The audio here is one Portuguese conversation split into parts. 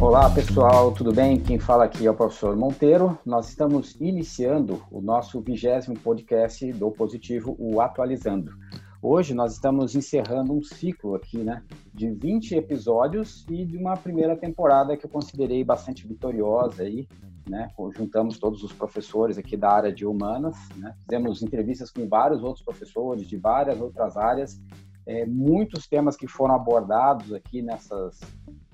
Olá pessoal, tudo bem? Quem fala aqui é o professor Monteiro. Nós estamos iniciando o nosso vigésimo podcast do Positivo, o Atualizando. Hoje nós estamos encerrando um ciclo aqui, né, de 20 episódios e de uma primeira temporada que eu considerei bastante vitoriosa aí, né? Juntamos todos os professores aqui da área de humanas, né? Fizemos entrevistas com vários outros professores de várias outras áreas, é, muitos temas que foram abordados aqui nessas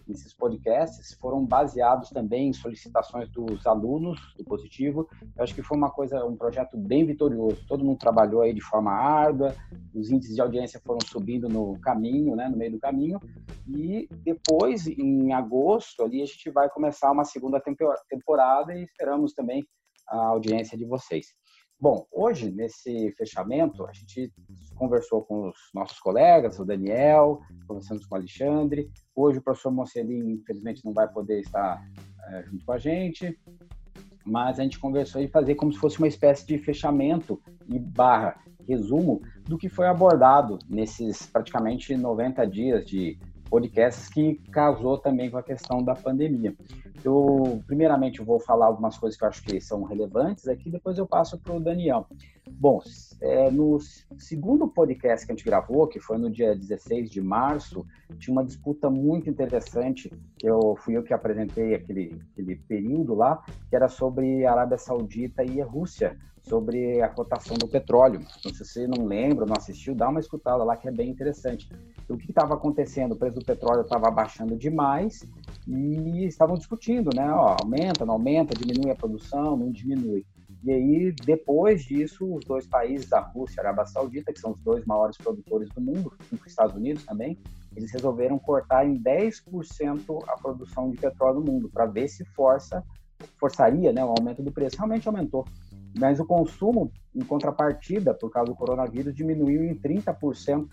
esses podcasts foram baseados também em solicitações dos alunos do Positivo. Eu acho que foi uma coisa, um projeto bem vitorioso. Todo mundo trabalhou aí de forma árdua, os índices de audiência foram subindo no caminho, né, no meio do caminho. E depois, em agosto, ali a gente vai começar uma segunda temporada e esperamos também a audiência de vocês. Bom, hoje, nesse fechamento, a gente conversou com os nossos colegas, o Daniel, conversamos com o Alexandre. Hoje o professor Mocelin, infelizmente, não vai poder estar é, junto com a gente, mas a gente conversou e fazer como se fosse uma espécie de fechamento e barra resumo do que foi abordado nesses praticamente 90 dias de podcasts que casou também com a questão da pandemia. Eu, primeiramente, vou falar algumas coisas que eu acho que são relevantes aqui, depois eu passo para o Daniel. Bom, é, no segundo podcast que a gente gravou, que foi no dia 16 de março, tinha uma disputa muito interessante, que eu fui eu que apresentei aquele, aquele período lá, que era sobre a Arábia Saudita e a Rússia, sobre a cotação do petróleo. Então, se você não lembra, não assistiu, dá uma escutada lá que é bem interessante. O que estava acontecendo? O preço do petróleo estava baixando demais e estavam discutindo, né? Ó, aumenta, não aumenta, diminui a produção, não diminui. E aí, depois disso, os dois países, a Rússia e a Arábia Saudita, que são os dois maiores produtores do mundo, com os Estados Unidos também, eles resolveram cortar em 10% a produção de petróleo no mundo, para ver se força, forçaria né, o aumento do preço. Realmente aumentou. Mas o consumo, em contrapartida, por causa do coronavírus, diminuiu em 30%.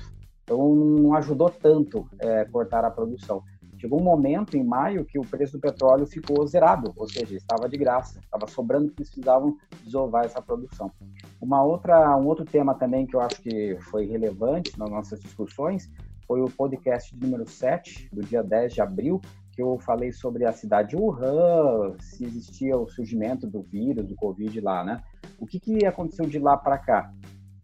Então, não ajudou tanto é, cortar a produção. Chegou um momento, em maio, que o preço do petróleo ficou zerado, ou seja, estava de graça, estava sobrando que precisavam desovar essa produção. Uma outra, um outro tema também que eu acho que foi relevante nas nossas discussões foi o podcast número 7, do dia 10 de abril, que eu falei sobre a cidade de Wuhan, se existia o surgimento do vírus, do Covid lá, né? O que, que aconteceu de lá para cá?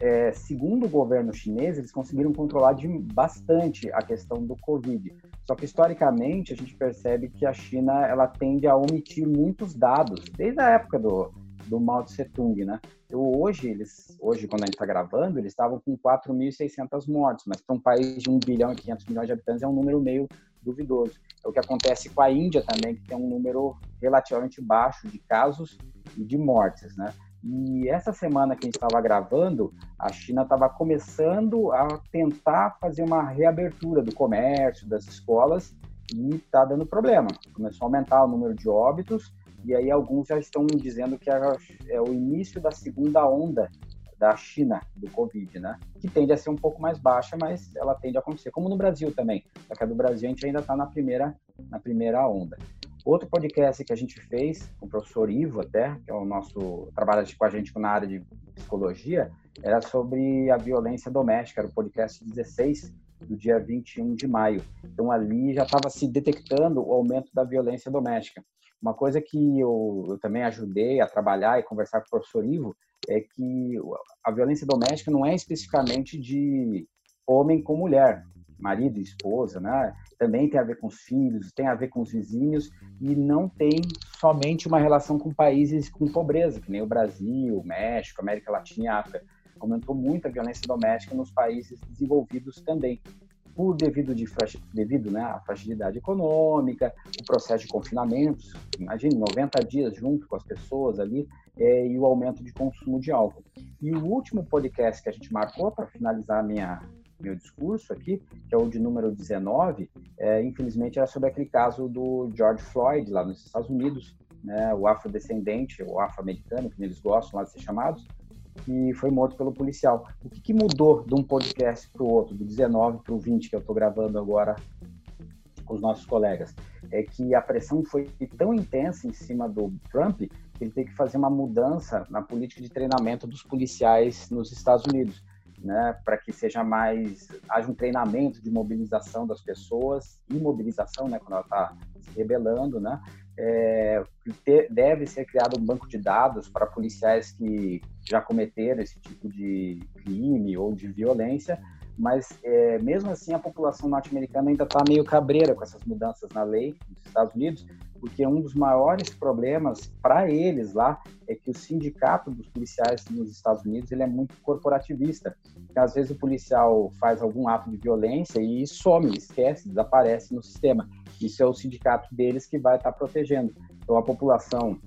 É, segundo o governo chinês, eles conseguiram controlar de bastante a questão do Covid. Só que historicamente a gente percebe que a China ela tende a omitir muitos dados desde a época do, do Mao Tse Tung, né? Eu, hoje eles, hoje quando a gente está gravando, eles estavam com 4.600 mortes, mas para um país de 1 bilhão e 500 milhões de habitantes é um número meio duvidoso. É o que acontece com a Índia também, que tem um número relativamente baixo de casos e de mortes, né? E essa semana que a gente estava gravando, a China estava começando a tentar fazer uma reabertura do comércio, das escolas, e está dando problema. Começou a aumentar o número de óbitos, e aí alguns já estão dizendo que é, o início da segunda onda da China do Covid, né? Que tende a ser um pouco mais baixa, mas ela tende a acontecer, como no Brasil também. Só que a do Brasil a gente ainda está na primeira, na primeira onda. Outro podcast que a gente fez com o professor Ivo até, que é o nosso trabalha com a gente na área de psicologia, era sobre a violência doméstica, era o podcast 16 do dia 21 de maio. Então ali já estava se detectando o aumento da violência doméstica. Uma coisa que eu, eu, também ajudei a trabalhar e conversar com o professor Ivo é que a violência doméstica não é especificamente de homem com mulher, marido e esposa, né? Também tem a ver com os filhos, tem a ver com os vizinhos e não tem somente uma relação com países com pobreza, que nem o Brasil, México, América Latina e África. Aumentou muito a violência doméstica nos países desenvolvidos também por devido, de, devido né, à fragilidade econômica, o processo de confinamento, imagine 90 dias junto com as pessoas ali, é, e o aumento de consumo de álcool. E o último podcast que a gente marcou para finalizar minha, meu discurso aqui, que é o de número 19, é, infelizmente era sobre aquele caso do George Floyd lá nos Estados Unidos, né, o afrodescendente, o afro-americano, que eles gostam lá de ser chamados, que foi morto pelo policial. O que, que mudou de um podcast para o outro, do 19 para o 20, que eu estou gravando agora com os nossos colegas? É que a pressão foi tão intensa em cima do Trump que ele teve que fazer uma mudança na política de treinamento dos policiais nos Estados Unidos. Né, para que seja mais haja um treinamento de mobilização das pessoas, imobilização, né, quando ela está se rebelando, né, é, deve ser criado um banco de dados para policiais que já cometeram esse tipo de crime ou de violência, mas é, mesmo assim a população norte-americana ainda está meio cabreira com essas mudanças na lei dos Estados Unidos, porque um dos maiores problemas para eles lá é que o sindicato dos policiais nos Estados Unidos ele é muito corporativista. Então, às vezes o policial faz algum ato de violência e some, esquece, desaparece no sistema. Isso é o sindicato deles que vai estar protegendo. Então a população,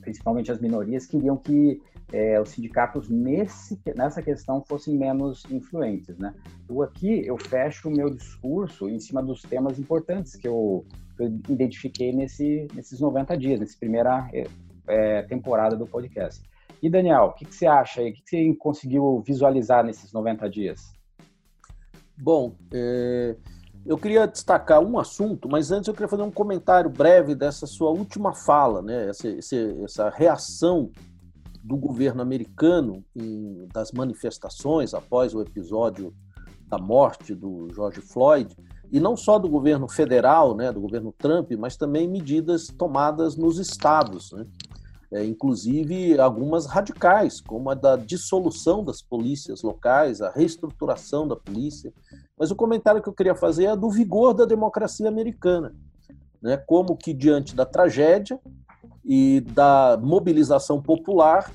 principalmente as minorias, queriam que é, os sindicatos nesse, nessa questão fossem menos influentes, né? Aqui eu fecho o meu discurso em cima dos temas importantes que eu, eu identifiquei nesse, nesses 90 dias, nessa primeira é, é, temporada do podcast. E Daniel, o que, que, você acha aí? O que, que, você conseguiu visualizar nesses 90 dias? Bom, é, eu queria destacar um assunto, mas antes eu queria fazer um comentário breve dessa sua última fala, né? essa, essa reação do governo americano em, das manifestações após o episódio da morte do George Floyd, e não só do governo federal, né, do governo Trump, mas também medidas tomadas nos estados, né? é, inclusive algumas radicais, como a da dissolução das polícias locais, a reestruturação da polícia. Mas o comentário que eu queria fazer é do vigor da democracia americana, né? como que diante da tragédia e da mobilização popular,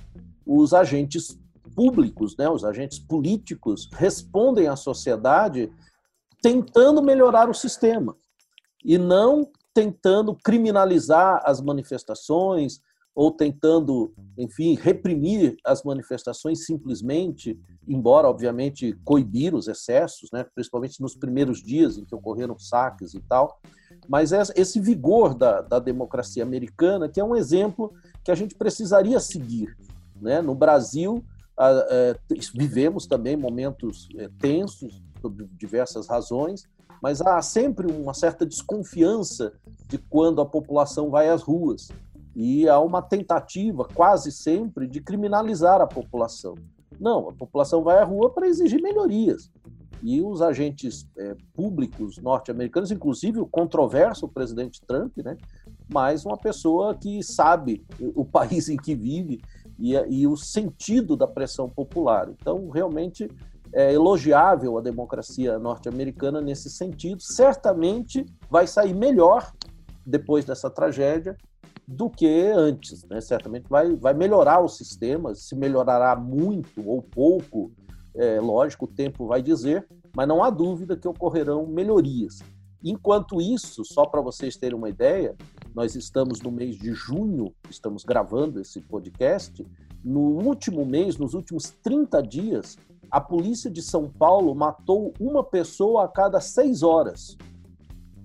os agentes públicos, né, os agentes políticos respondem à sociedade tentando melhorar o sistema e não tentando criminalizar as manifestações ou tentando, enfim, reprimir as manifestações simplesmente, embora obviamente coibir os excessos, né, principalmente nos primeiros dias em que ocorreram saques e tal, mas esse vigor da, da democracia americana, que é um exemplo que a gente precisaria seguir. Né? No Brasil, vivemos também momentos é, tensos, por diversas razões, mas há sempre uma certa desconfiança de quando a população vai às ruas. E há uma tentativa, quase sempre, de criminalizar a população. Não, a população vai à rua para exigir melhorias e os agentes é, públicos norte-americanos, inclusive o controverso presidente Trump, né, mas uma pessoa que sabe o país em que vive e, e o sentido da pressão popular. Então, realmente é elogiável a democracia norte-americana nesse sentido. Certamente vai sair melhor depois dessa tragédia do que antes. Né? Certamente vai, vai melhorar o sistema, se melhorará muito ou pouco, é, lógico, o tempo vai dizer, mas não há dúvida que ocorrerão melhorias. Enquanto isso, só para vocês terem uma ideia, nós estamos no mês de junho, estamos gravando esse podcast. No último mês, nos últimos 30 dias, a polícia de São Paulo matou uma pessoa a cada seis horas.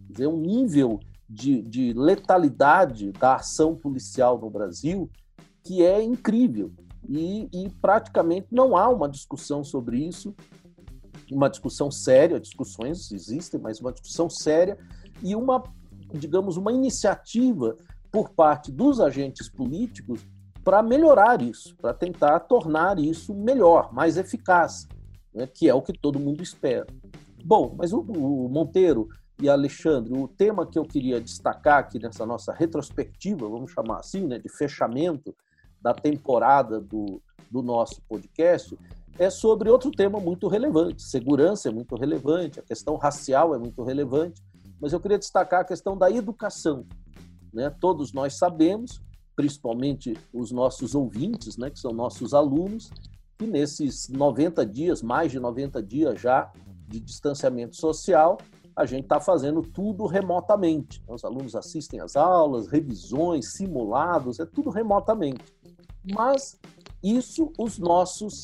Quer dizer, um nível de, de letalidade da ação policial no Brasil que é incrível. E, e, praticamente não há uma discussão sobre isso, uma discussão séria, discussões existem, mas uma discussão séria e uma, digamos, uma iniciativa por parte dos agentes políticos para melhorar isso, para tentar tornar isso melhor, mais eficaz, né, que é o que todo mundo espera. Bom, mas o, o Monteiro e Alexandre, o tema que eu queria destacar aqui nessa nossa retrospectiva, vamos chamar assim, né, de fechamento da temporada do, do nosso podcast é sobre outro tema muito relevante. Segurança é muito relevante, a questão racial é muito relevante, mas eu queria destacar a questão da educação. Né? Todos nós sabemos, principalmente os nossos ouvintes, né, que são nossos alunos, que nesses 90 dias, mais de 90 dias já de distanciamento social, a gente está fazendo tudo remotamente. Os alunos assistem às aulas, revisões, simulados, é tudo remotamente mas isso os nossos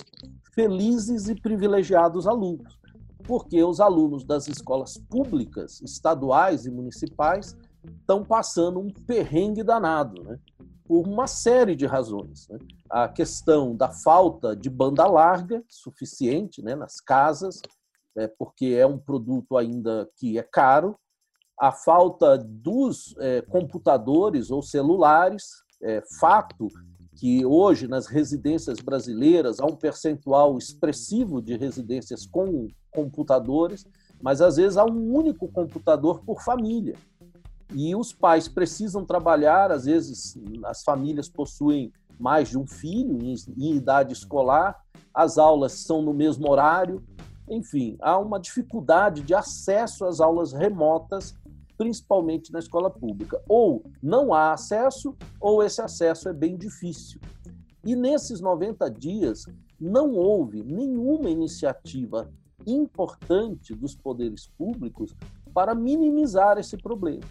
felizes e privilegiados alunos, porque os alunos das escolas públicas, estaduais e municipais estão passando um perrengue danado, né? por uma série de razões. Né? A questão da falta de banda larga suficiente né, nas casas, é, porque é um produto ainda que é caro, a falta dos é, computadores ou celulares, é, fato que hoje nas residências brasileiras há um percentual expressivo de residências com computadores, mas às vezes há um único computador por família. E os pais precisam trabalhar, às vezes as famílias possuem mais de um filho em, em idade escolar, as aulas são no mesmo horário, enfim, há uma dificuldade de acesso às aulas remotas, principalmente na escola pública. Ou não há acesso, ou esse acesso é bem difícil. E nesses 90 dias, não houve nenhuma iniciativa importante dos poderes públicos para minimizar esse problema.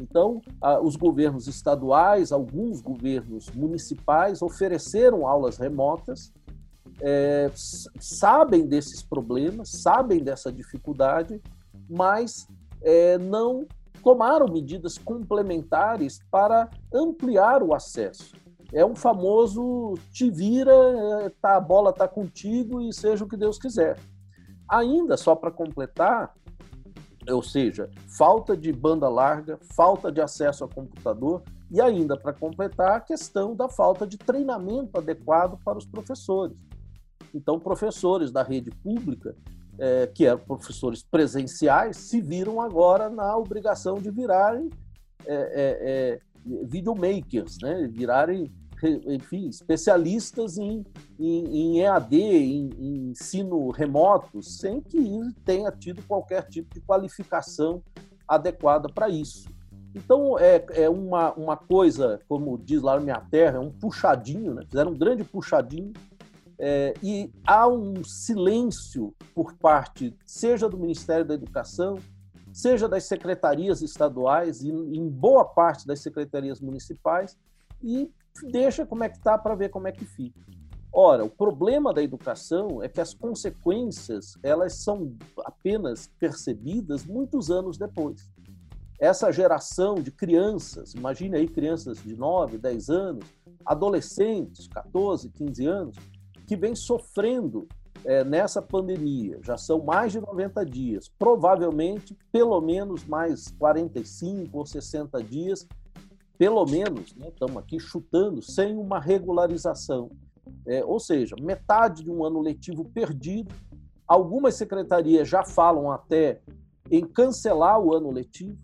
Então, os governos estaduais, alguns governos municipais ofereceram aulas remotas, é, sabem desses problemas, sabem dessa dificuldade, mas é, não tomaram medidas complementares para ampliar o acesso. É um famoso te vira, tá, a bola está contigo e seja o que Deus quiser. Ainda, só para completar, ou seja, falta de banda larga, falta de acesso a computador e ainda para completar a questão da falta de treinamento adequado para os professores. Então, professores da rede pública, é, que eram professores presenciais, se viram agora na obrigação de virarem é, é, é videomakers, né? virarem enfim, especialistas em, em, em EAD, em, em, ensino remoto, sem que tenha tido qualquer tipo de qualificação adequada para isso. Então, é, é uma, uma coisa, como diz lá na minha terra, é um puxadinho, né? fizeram um grande puxadinho, é, e há um silêncio por parte, seja do Ministério da Educação, seja das secretarias estaduais e em boa parte das secretarias municipais, e deixa como é que está para ver como é que fica. Ora, o problema da educação é que as consequências elas são apenas percebidas muitos anos depois. Essa geração de crianças, imagine aí crianças de 9, 10 anos, adolescentes, 14, 15 anos, que vem sofrendo é, nessa pandemia. Já são mais de 90 dias, provavelmente pelo menos mais 45 ou 60 dias pelo menos, né, estamos aqui chutando, sem uma regularização. É, ou seja, metade de um ano letivo perdido. Algumas secretarias já falam até em cancelar o ano letivo,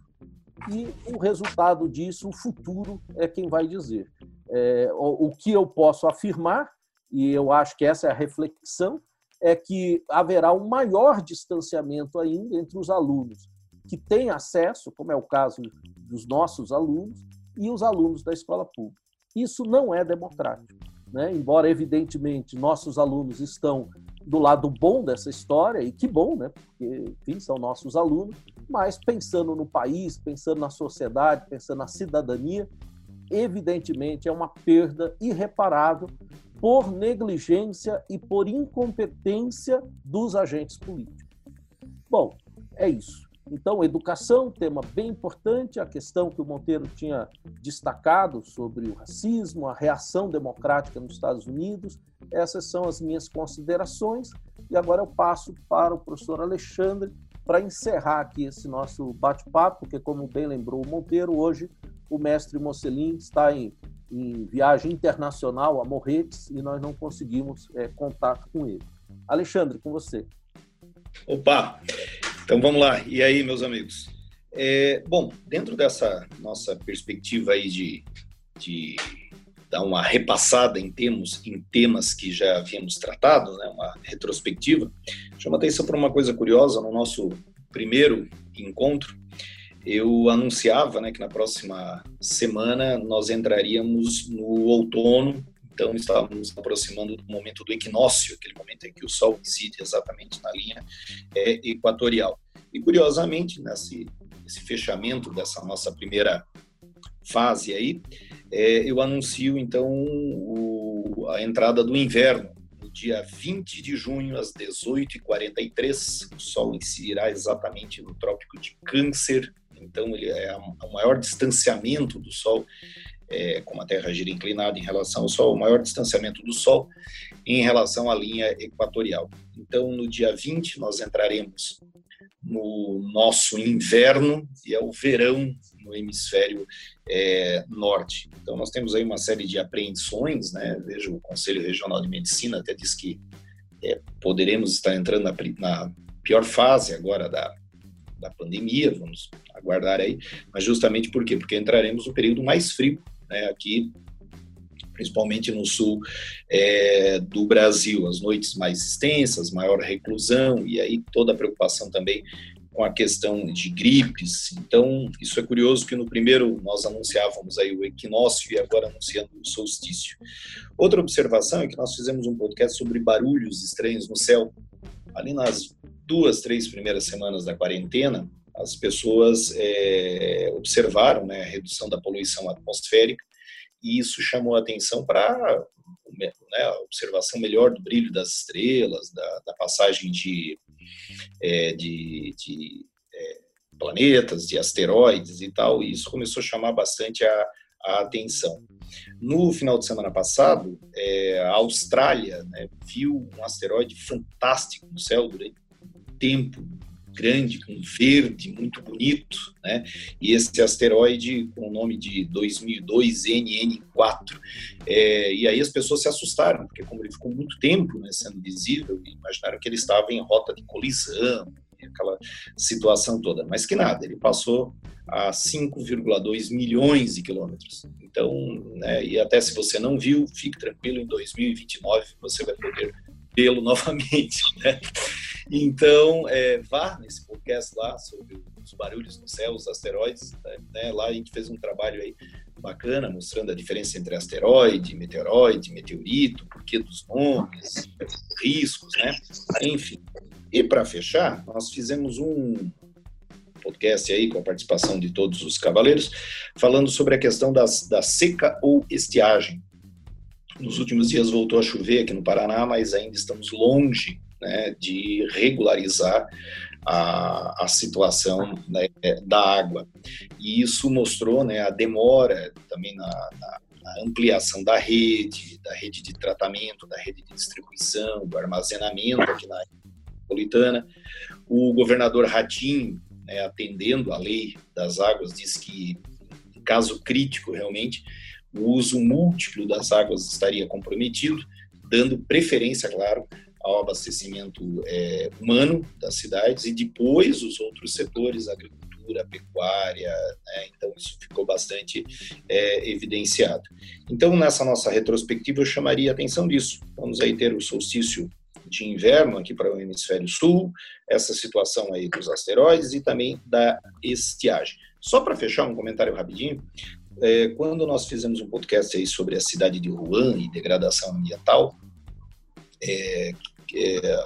e o resultado disso, o futuro é quem vai dizer. É, o, o que eu posso afirmar, e eu acho que essa é a reflexão, é que haverá um maior distanciamento ainda entre os alunos que têm acesso, como é o caso dos nossos alunos, e os alunos da escola pública. Isso não é democrático. Né? Embora, evidentemente, nossos alunos estão do lado bom dessa história, e que bom, né? porque enfim, são nossos alunos, mas pensando no país, pensando na sociedade, pensando na cidadania, evidentemente é uma perda irreparável por negligência e por incompetência dos agentes políticos. Bom, é isso. Então, educação, tema bem importante, a questão que o Monteiro tinha destacado sobre o racismo, a reação democrática nos Estados Unidos. Essas são as minhas considerações. E agora eu passo para o professor Alexandre para encerrar aqui esse nosso bate-papo, porque, como bem lembrou o Monteiro, hoje o mestre Mocelin está em, em viagem internacional a Morretes e nós não conseguimos é, contato com ele. Alexandre, com você. Opa! Então vamos lá. E aí, meus amigos? É, bom, dentro dessa nossa perspectiva aí de, de dar uma repassada em termos em temas que já havíamos tratado, né, uma retrospectiva, chama atenção para uma coisa curiosa no nosso primeiro encontro. Eu anunciava né, que na próxima semana nós entraríamos no outono então, estávamos aproximando do momento do equinócio, aquele momento em que o Sol incide exatamente na linha é, equatorial. E, curiosamente, nesse, fechamento dessa nossa primeira fase aí, é, eu anuncio, então, o, a entrada do inverno, no dia 20 de junho, às 18h43. O Sol incidirá exatamente no Trópico de Câncer, então ele é o maior distanciamento do Sol é, como a Terra gira inclinada em relação ao Sol, o maior distanciamento do Sol em relação à linha equatorial. Então, no dia 20, nós entraremos no nosso inverno e é o verão no hemisfério é, norte. Então, nós temos aí uma série de apreensões, né? Veja, o Conselho Regional de Medicina até diz que é, poderemos estar entrando na, na, pior fase agora da, da pandemia, vamos aguardar aí, mas justamente por quê? Porque entraremos no período mais frio, né? Aqui principalmente no sul é, do Brasil, as noites mais extensas, maior reclusão e aí toda a preocupação também com a questão de gripes. Então, isso é curioso que no primeiro nós anunciávamos aí o equinócio e agora anunciando o solstício. Outra observação é que nós fizemos um podcast sobre barulhos estranhos no céu. Ali nas duas, três primeiras semanas da quarentena, as pessoas é, observaram né, a redução da poluição atmosférica e isso chamou a atenção para né, a observação melhor do brilho das estrelas, da, da passagem de é, de, de é, planetas, de asteroides e tal, e isso começou a chamar bastante a, a atenção. No final de semana passado, é, a Austrália né, viu um asteroide fantástico no céu durante tempo grande, com verde, muito bonito, né? E esse asteroide com o nome de 2002 NN4. É, e aí as pessoas se assustaram, porque como ele ficou muito tempo né, sendo visível, imaginaram que ele estava em rota de colisão, aquela situação toda. Mas que nada, ele passou a 5,2 milhões de quilômetros. Então, né, e até se você não viu, fique tranquilo, em 2029 você vai poder vê-lo novamente. Né? Então, é, vá nesse podcast lá sobre os barulhos no céu, os asteroides. Né? Lá a gente fez um trabalho aí bacana mostrando a diferença entre asteroide, meteoroide, meteorito, porquê dos nomes, riscos, né? Enfim. E para fechar, nós fizemos um podcast aí com a participação de todos os cavaleiros, falando sobre a questão das, da seca ou estiagem. Nos últimos dias voltou a chover aqui no Paraná, mas ainda estamos longe né, de regularizar a, a situação né, da água. E isso mostrou né, a demora também na, na, na, ampliação da rede, da rede de tratamento, da rede de distribuição, do armazenamento aqui na metropolitana. O governador Ratinho, né, atendendo a lei das águas, diz que, em caso crítico, realmente, o uso múltiplo das águas estaria comprometido, dando preferência, claro, ao abastecimento é, humano das cidades e depois os outros setores, agricultura, pecuária, né? então isso ficou bastante é, evidenciado. Então, nessa nossa retrospectiva, eu chamaria a atenção disso. Vamos aí ter o solstício de inverno aqui para o hemisfério sul, essa situação aí dos asteroides e também da estiagem. Só para fechar um comentário rapidinho, é, quando nós fizemos um podcast aí sobre a cidade de Wuhan e degradação ambiental, é,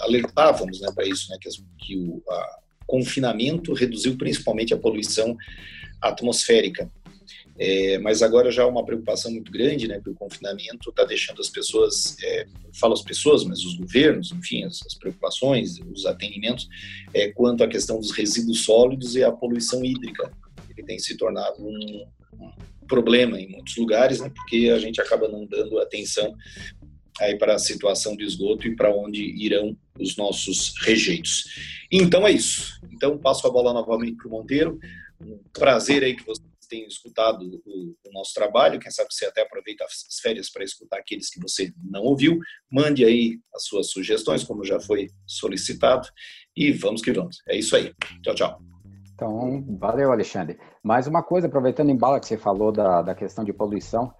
alertávamos né, para isso, né, que, que o confinamento reduziu principalmente a poluição atmosférica. É, mas agora já há uma preocupação muito grande, né, que o confinamento está deixando as pessoas, é, falo as pessoas, mas os governos, enfim, as, as preocupações, os atendimentos, é, quanto à questão dos resíduos sólidos e a poluição hídrica. Ele tem se tornado um, um problema em muitos lugares, né, porque a gente acaba não dando atenção aí para a situação de esgoto e para onde irão os nossos rejeitos. Então é isso. Então passo a bola novamente para o Monteiro. Um prazer aí que vocês tenham escutado o, o, nosso trabalho. Quem sabe você até aproveita as férias para escutar aqueles que você não ouviu. Mande aí as suas sugestões, como já foi solicitado. E vamos que vamos. É isso aí. Tchau, tchau. Então, valeu, Alexandre. Mais uma coisa, aproveitando em bala que você falou da, da questão de poluição,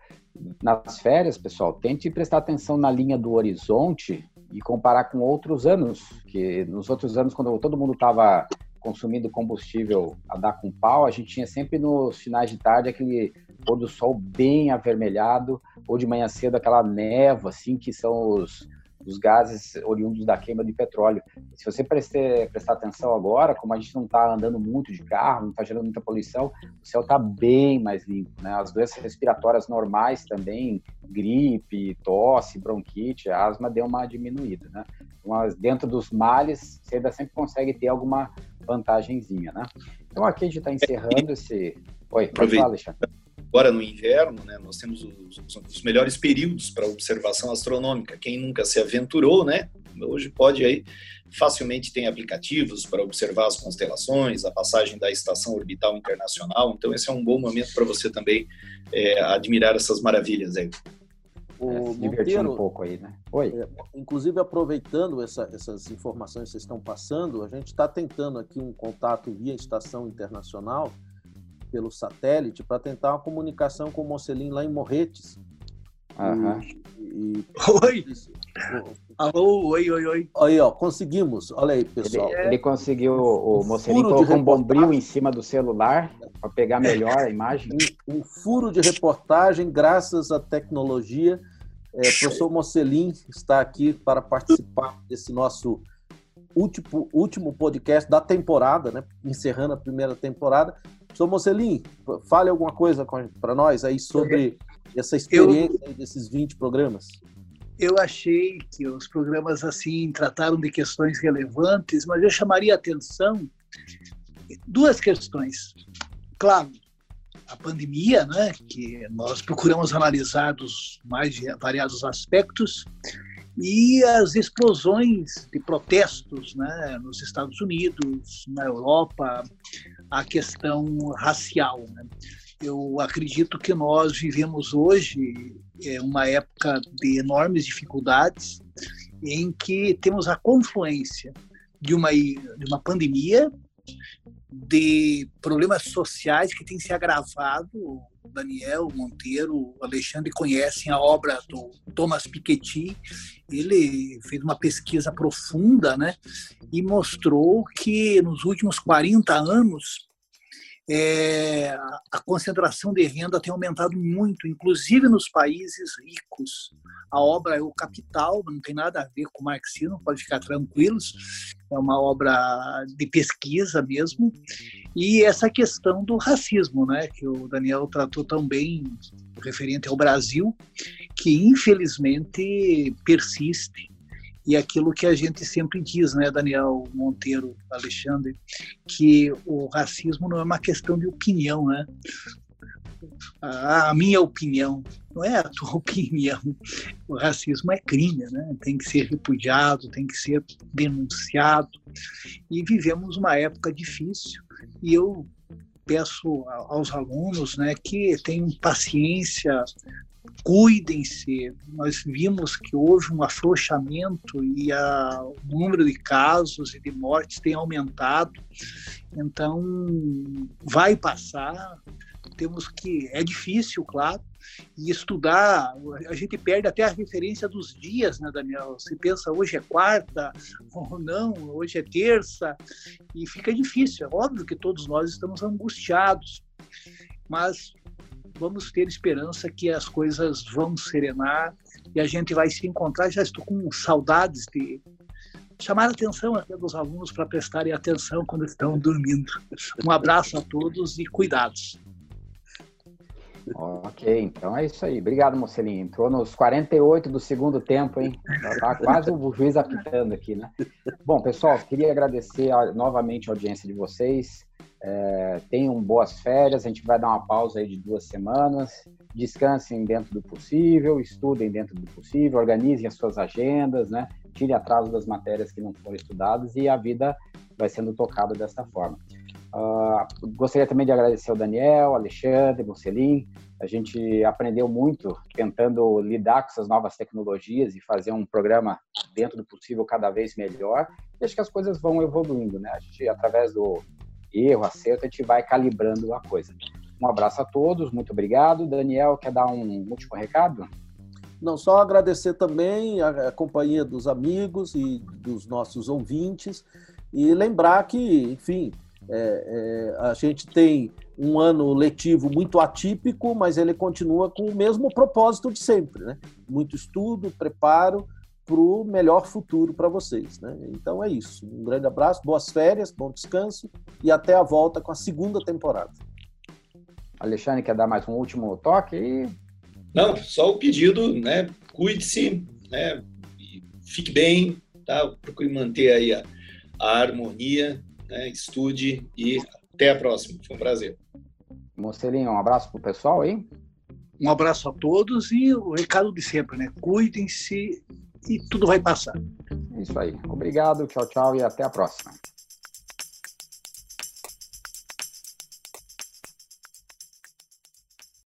nas férias, pessoal, tente prestar atenção na linha do horizonte e comparar com outros anos, que nos outros anos, quando todo mundo estava consumindo combustível a dar com pau, a gente tinha sempre nos finais de tarde aquele pôr do sol bem avermelhado, ou de manhã cedo aquela névoa, assim, que são os, dos gases oriundos da queima de petróleo. Se você prestar, prestar atenção agora, como a gente não está andando muito de carro, não está gerando muita poluição, o céu está bem mais limpo. Né? As doenças respiratórias normais também, gripe, tosse, bronquite, asma, deu uma diminuída. Né? Mas dentro dos males, você ainda sempre consegue ter alguma vantagenzinha. Né? Então aqui a gente está encerrando esse... Oi, pode falar, Alexandre agora no inverno, né, nós temos os, os melhores períodos para observação astronômica. Quem nunca se aventurou, né, Hoje pode aí facilmente tem aplicativos para observar as constelações, a passagem da estação orbital internacional. Então esse é um bom momento para você também é, admirar essas maravilhas aí. O é, Monteiro, um pouco aí, né? Oi. É, inclusive aproveitando essa, essas informações que vocês estão passando, a gente está tentando aqui um contato via estação internacional pelo satélite para tentar uma comunicação com o Mocelin lá em Morretes. Uhum. E, e... Oi! Alô, oi, oi, oi. Aí, ó, conseguimos. Olha aí, pessoal. Ele, ele conseguiu, o, o Mocelin colocou um bombril em cima do celular para pegar melhor a imagem. Um, um, furo de reportagem graças à tecnologia. É, o professor Mocelin está aqui para participar desse nosso último, último podcast da temporada, né? encerrando a primeira temporada. Sou Mocelin, fale alguma coisa para nós aí sobre essa experiência eu, desses 20 programas. Eu achei que os programas assim trataram de questões relevantes, mas eu chamaria a atenção duas questões. Claro, a pandemia, né, que nós procuramos analisar dos mais variados aspectos, e as explosões de protestos né, nos Estados Unidos, na Europa, a questão racial. Né? Eu acredito que nós vivemos hoje é, uma época de enormes dificuldades, em que temos a confluência de uma, de uma pandemia, de problemas sociais que têm se agravado. Daniel Monteiro, Alexandre conhecem a obra do Thomas Piketty. Ele fez uma pesquisa profunda, né, e mostrou que nos últimos 40 anos é, a concentração de renda tem aumentado muito, inclusive nos países ricos. A obra é o Capital, não tem nada a ver com o marxismo, pode ficar tranquilos. É uma obra de pesquisa mesmo. E essa questão do racismo, né, que o Daniel tratou tão bem referente ao Brasil, que infelizmente persiste e aquilo que a gente sempre diz, né, Daniel Monteiro, Alexandre, que o racismo não é uma questão de opinião, né? A minha opinião não é a tua opinião. O racismo é crime, né? Tem que ser repudiado, tem que ser denunciado. E vivemos uma época difícil. E eu peço aos alunos, né, que tenham paciência, cuidem-se. Nós vimos que houve um afrouxamento e a, o número de casos e de mortes tem aumentado. Então, vai passar. Temos que. É difícil, claro, e estudar. A gente perde até a referência dos dias, né, Daniel? Você pensa, hoje é quarta, ou não, hoje é terça, e fica difícil. É óbvio que todos nós estamos angustiados, mas vamos ter esperança que as coisas vão serenar e a gente vai se encontrar. Já estou com saudades de chamar a atenção até dos alunos para prestarem atenção quando estão dormindo. Um abraço a todos e cuidados. Ok, então é isso aí. Obrigado, Mocelinho. Entrou nos 48 do segundo tempo, hein? Tá quase o juiz apitando aqui, né? Bom, pessoal, queria agradecer novamente a audiência de vocês. É, tenham boas férias, a gente vai dar uma pausa aí de duas semanas. Descansem dentro do possível, estudem dentro do possível, organizem as suas agendas, né? Tire atraso das matérias que não foram estudadas e a vida vai sendo tocada dessa forma. Uh, gostaria também de agradecer ao Daniel, Alexandre, Mocelin. A gente aprendeu muito tentando lidar com essas novas tecnologias e fazer um programa dentro do possível cada vez melhor. E acho que as coisas vão evoluindo, né? A gente, através do erro, acerto, a gente vai calibrando a coisa. Um abraço a todos, muito obrigado. Daniel, quer dar um último recado? Não, só agradecer também a, companhia dos amigos e dos nossos ouvintes e lembrar que, enfim, é, é, a gente tem um ano letivo muito atípico, mas ele continua com o mesmo propósito de sempre, né? Muito estudo, preparo para o melhor futuro para vocês. Né? Então é isso. Um grande abraço, boas férias, bom descanso e até a volta com a segunda temporada. Alexandre, quer dar mais um último toque? Não, só o pedido, né? Cuide-se, né? Fique bem, tá? Procure manter aí a, a harmonia, né? Estude e até a próxima. Foi um prazer. Mocelinho, um abraço pro pessoal aí. Um abraço a todos e o recado de sempre, né? Cuidem-se e tudo vai passar. É isso aí. Obrigado, tchau, tchau e até a próxima.